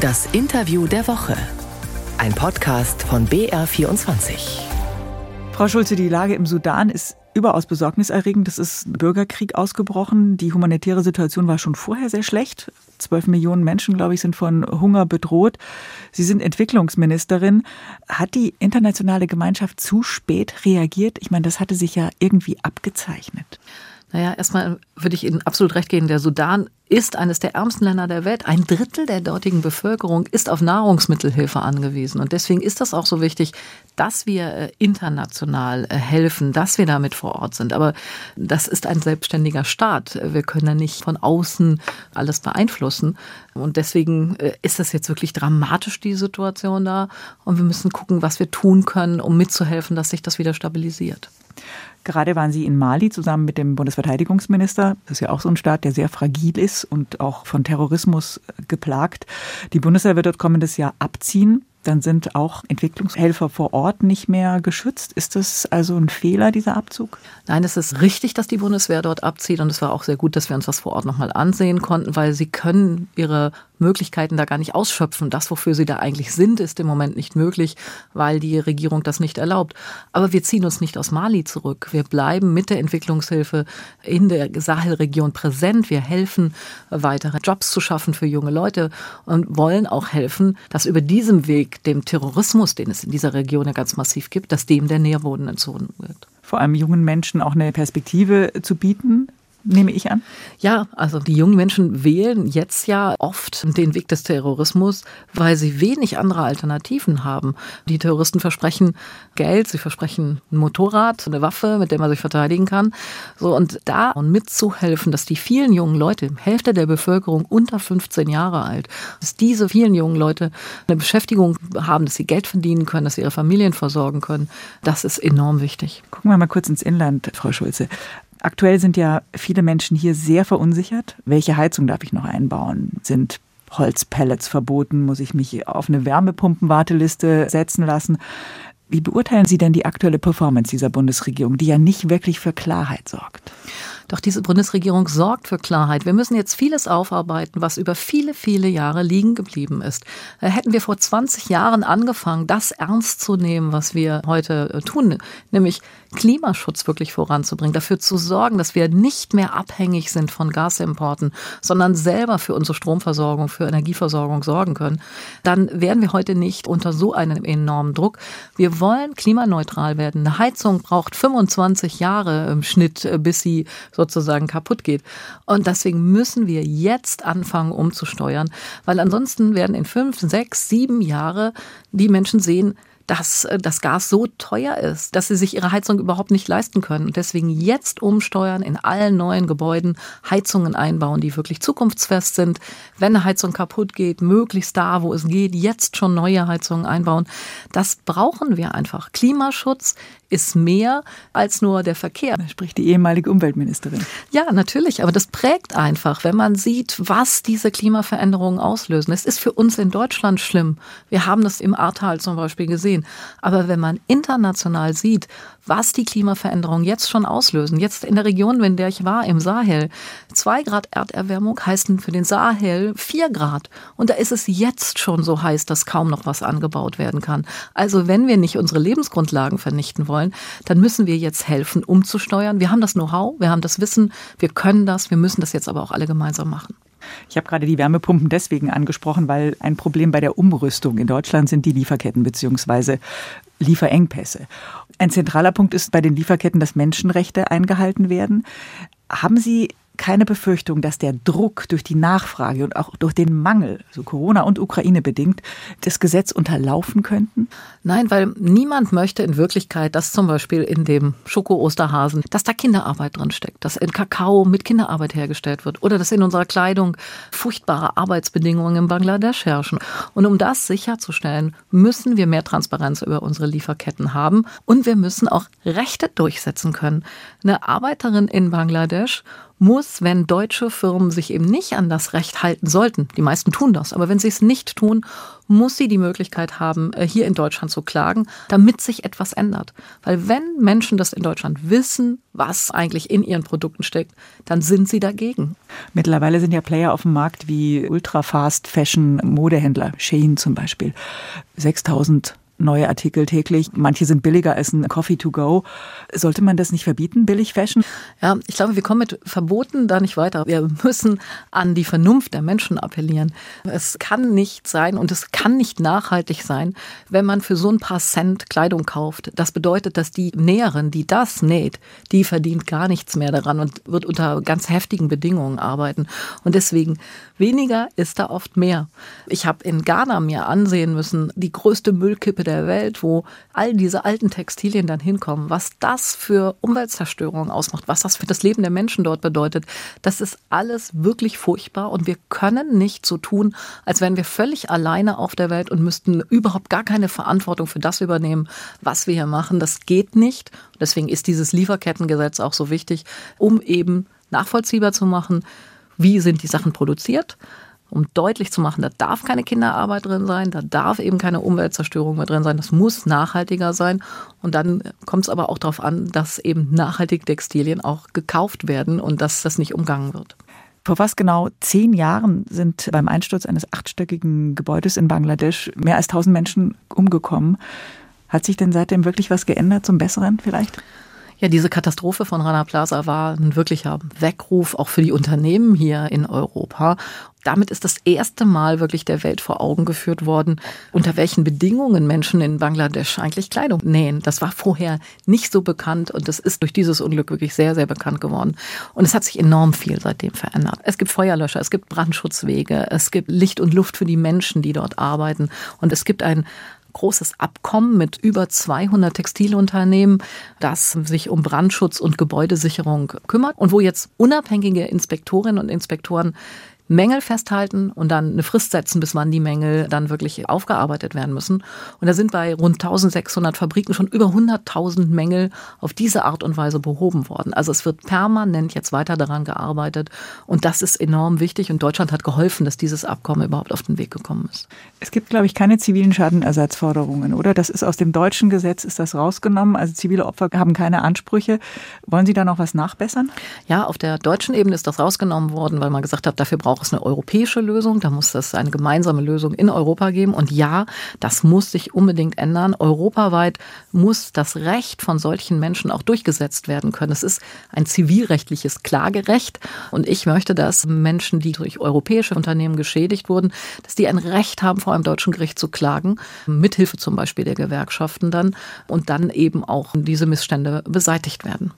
Das Interview der Woche. Ein Podcast von BR24. Frau Schulze, die Lage im Sudan ist überaus besorgniserregend. Es ist Bürgerkrieg ausgebrochen. Die humanitäre Situation war schon vorher sehr schlecht. Zwölf Millionen Menschen, glaube ich, sind von Hunger bedroht. Sie sind Entwicklungsministerin. Hat die internationale Gemeinschaft zu spät reagiert? Ich meine, das hatte sich ja irgendwie abgezeichnet. Naja, erstmal würde ich Ihnen absolut recht geben. Der Sudan ist eines der ärmsten Länder der Welt. Ein Drittel der dortigen Bevölkerung ist auf Nahrungsmittelhilfe angewiesen. Und deswegen ist das auch so wichtig, dass wir äh, international äh, helfen, dass wir damit vor Ort sind. Aber das ist ein selbstständiger Staat. Wir können ja nicht von außen alles beeinflussen. Und deswegen äh, ist das jetzt wirklich dramatisch, die Situation da. Und wir müssen gucken, was wir tun können, um mitzuhelfen, dass sich das wieder stabilisiert. Gerade waren Sie in Mali zusammen mit dem Bundesverteidigungsminister. Das ist ja auch so ein Staat, der sehr fragil ist und auch von Terrorismus geplagt. Die Bundeswehr wird dort kommendes Jahr abziehen dann sind auch Entwicklungshelfer vor Ort nicht mehr geschützt. Ist das also ein Fehler, dieser Abzug? Nein, es ist richtig, dass die Bundeswehr dort abzieht und es war auch sehr gut, dass wir uns das vor Ort nochmal ansehen konnten, weil sie können ihre Möglichkeiten da gar nicht ausschöpfen. Das, wofür sie da eigentlich sind, ist im Moment nicht möglich, weil die Regierung das nicht erlaubt. Aber wir ziehen uns nicht aus Mali zurück. Wir bleiben mit der Entwicklungshilfe in der Sahelregion präsent. Wir helfen, weitere Jobs zu schaffen für junge Leute und wollen auch helfen, dass über diesem Weg dem Terrorismus, den es in dieser Region ja ganz massiv gibt, dass dem der Nährboden entzogen wird. Vor allem jungen Menschen auch eine Perspektive zu bieten, nehme ich an? Ja, also die jungen Menschen wählen jetzt ja oft den Weg des Terrorismus, weil sie wenig andere Alternativen haben. Die Terroristen versprechen Geld, sie versprechen ein Motorrad, eine Waffe, mit der man sich verteidigen kann. So und da und mitzuhelfen, dass die vielen jungen Leute, Hälfte der Bevölkerung unter 15 Jahre alt, dass diese vielen jungen Leute eine Beschäftigung haben, dass sie Geld verdienen können, dass sie ihre Familien versorgen können, das ist enorm wichtig. Gucken wir mal kurz ins Inland, Frau Schulze. Aktuell sind ja viele Menschen hier sehr verunsichert. Welche Heizung darf ich noch einbauen? Sind Holzpellets verboten? Muss ich mich auf eine Wärmepumpenwarteliste setzen lassen? Wie beurteilen Sie denn die aktuelle Performance dieser Bundesregierung, die ja nicht wirklich für Klarheit sorgt? Doch diese Bundesregierung sorgt für Klarheit. Wir müssen jetzt vieles aufarbeiten, was über viele, viele Jahre liegen geblieben ist. Äh, hätten wir vor 20 Jahren angefangen, das ernst zu nehmen, was wir heute äh, tun, nämlich Klimaschutz wirklich voranzubringen, dafür zu sorgen, dass wir nicht mehr abhängig sind von Gasimporten, sondern selber für unsere Stromversorgung, für Energieversorgung sorgen können, dann wären wir heute nicht unter so einem enormen Druck. Wir wollen klimaneutral werden. Eine Heizung braucht 25 Jahre im Schnitt, äh, bis sie sozusagen kaputt geht. Und deswegen müssen wir jetzt anfangen umzusteuern, weil ansonsten werden in fünf, sechs, sieben Jahre die Menschen sehen, dass äh, das Gas so teuer ist, dass sie sich ihre Heizung überhaupt nicht leisten können. Und deswegen jetzt umsteuern, in allen neuen Gebäuden Heizungen einbauen, die wirklich zukunftsfest sind. Wenn eine Heizung kaputt geht, möglichst da, wo es geht, jetzt schon neue Heizungen einbauen. Das brauchen wir einfach. Klimaschutz ist mehr als nur der Verkehr. Da spricht die ehemalige Umweltministerin. Ja, natürlich, aber das prägt einfach, wenn man sieht, was diese Klimaveränderungen auslösen. Es ist für uns in Deutschland schlimm. Wir haben das im Ahrtal zum Beispiel gesehen. Aber wenn man international sieht, was die Klimaveränderungen jetzt schon auslösen, jetzt in der Region, in der ich war, im Sahel, zwei Grad Erderwärmung heißen für den Sahel vier Grad. Und da ist es jetzt schon so heiß, dass kaum noch was angebaut werden kann. Also wenn wir nicht unsere Lebensgrundlagen vernichten wollen, dann müssen wir jetzt helfen, umzusteuern. Wir haben das Know-how, wir haben das Wissen, wir können das, wir müssen das jetzt aber auch alle gemeinsam machen. Ich habe gerade die Wärmepumpen deswegen angesprochen, weil ein Problem bei der Umrüstung in Deutschland sind die Lieferketten bzw. Lieferengpässe. Ein zentraler Punkt ist bei den Lieferketten, dass Menschenrechte eingehalten werden. Haben Sie keine Befürchtung, dass der Druck durch die Nachfrage und auch durch den Mangel, so Corona und Ukraine bedingt, das Gesetz unterlaufen könnten? Nein, weil niemand möchte in Wirklichkeit, dass zum Beispiel in dem Schoko-Osterhasen, dass da Kinderarbeit drin steckt, dass in Kakao mit Kinderarbeit hergestellt wird oder dass in unserer Kleidung furchtbare Arbeitsbedingungen in Bangladesch herrschen. Und um das sicherzustellen, müssen wir mehr Transparenz über unsere Lieferketten haben und wir müssen auch Rechte durchsetzen können. Eine Arbeiterin in Bangladesch muss, wenn deutsche Firmen sich eben nicht an das Recht halten sollten, die meisten tun das, aber wenn sie es nicht tun, muss sie die Möglichkeit haben, äh, hier in Deutschland zu klagen, damit sich etwas ändert. Weil wenn Menschen das in Deutschland wissen, was eigentlich in ihren Produkten steckt, dann sind sie dagegen. Mittlerweile sind ja Player auf dem Markt wie Ultra-Fast Fashion Modehändler, Shein zum Beispiel. 6000 neue Artikel täglich. Manche sind billiger als ein Coffee to go. Sollte man das nicht verbieten, billig Fashion? Ja, ich glaube, wir kommen mit Verboten da nicht weiter. Wir müssen an die Vernunft der Menschen appellieren. Es kann nicht sein und es kann nicht nachhaltig sein, wenn man für so ein paar Cent Kleidung kauft. Das bedeutet, dass die Näherin, die das näht, die verdient gar nichts mehr daran und wird unter ganz heftigen Bedingungen arbeiten. Und deswegen weniger ist da oft mehr. Ich habe in Ghana mir ansehen müssen, die größte Müllkippe der Welt, wo all diese alten Textilien dann hinkommen, was das für Umweltzerstörung ausmacht, was das für das Leben der Menschen dort bedeutet, das ist alles wirklich furchtbar und wir können nicht so tun, als wären wir völlig alleine auf der Welt und müssten überhaupt gar keine Verantwortung für das übernehmen, was wir hier machen. Das geht nicht. Deswegen ist dieses Lieferkettengesetz auch so wichtig, um eben nachvollziehbar zu machen, wie sind die Sachen produziert um deutlich zu machen, da darf keine Kinderarbeit drin sein, da darf eben keine Umweltzerstörung mehr drin sein, das muss nachhaltiger sein. Und dann kommt es aber auch darauf an, dass eben nachhaltige Textilien auch gekauft werden und dass das nicht umgangen wird. Vor fast genau zehn Jahren sind beim Einsturz eines achtstöckigen Gebäudes in Bangladesch mehr als tausend Menschen umgekommen. Hat sich denn seitdem wirklich was geändert zum Besseren vielleicht? Ja, diese Katastrophe von Rana Plaza war ein wirklicher Weckruf auch für die Unternehmen hier in Europa. Damit ist das erste Mal wirklich der Welt vor Augen geführt worden, unter welchen Bedingungen Menschen in Bangladesch eigentlich Kleidung nähen. Das war vorher nicht so bekannt und das ist durch dieses Unglück wirklich sehr, sehr bekannt geworden. Und es hat sich enorm viel seitdem verändert. Es gibt Feuerlöscher, es gibt Brandschutzwege, es gibt Licht und Luft für die Menschen, die dort arbeiten und es gibt ein großes Abkommen mit über 200 Textilunternehmen, das sich um Brandschutz und Gebäudesicherung kümmert und wo jetzt unabhängige Inspektorinnen und Inspektoren Mängel festhalten und dann eine Frist setzen, bis wann die Mängel dann wirklich aufgearbeitet werden müssen. Und da sind bei rund 1600 Fabriken schon über 100.000 Mängel auf diese Art und Weise behoben worden. Also es wird permanent jetzt weiter daran gearbeitet und das ist enorm wichtig und Deutschland hat geholfen, dass dieses Abkommen überhaupt auf den Weg gekommen ist. Es gibt, glaube ich, keine zivilen Schadenersatzforderungen, oder? Das ist aus dem deutschen Gesetz ist das rausgenommen. Also zivile Opfer haben keine Ansprüche. Wollen Sie da noch was nachbessern? Ja, auf der deutschen Ebene ist das rausgenommen worden, weil man gesagt hat, dafür braucht braucht es eine europäische Lösung, da muss es eine gemeinsame Lösung in Europa geben. Und ja, das muss sich unbedingt ändern. Europaweit muss das Recht von solchen Menschen auch durchgesetzt werden können. Es ist ein zivilrechtliches Klagerecht. Und ich möchte, dass Menschen, die durch europäische Unternehmen geschädigt wurden, dass die ein Recht haben, vor einem deutschen Gericht zu klagen, mithilfe zum Beispiel der Gewerkschaften dann, und dann eben auch diese Missstände beseitigt werden.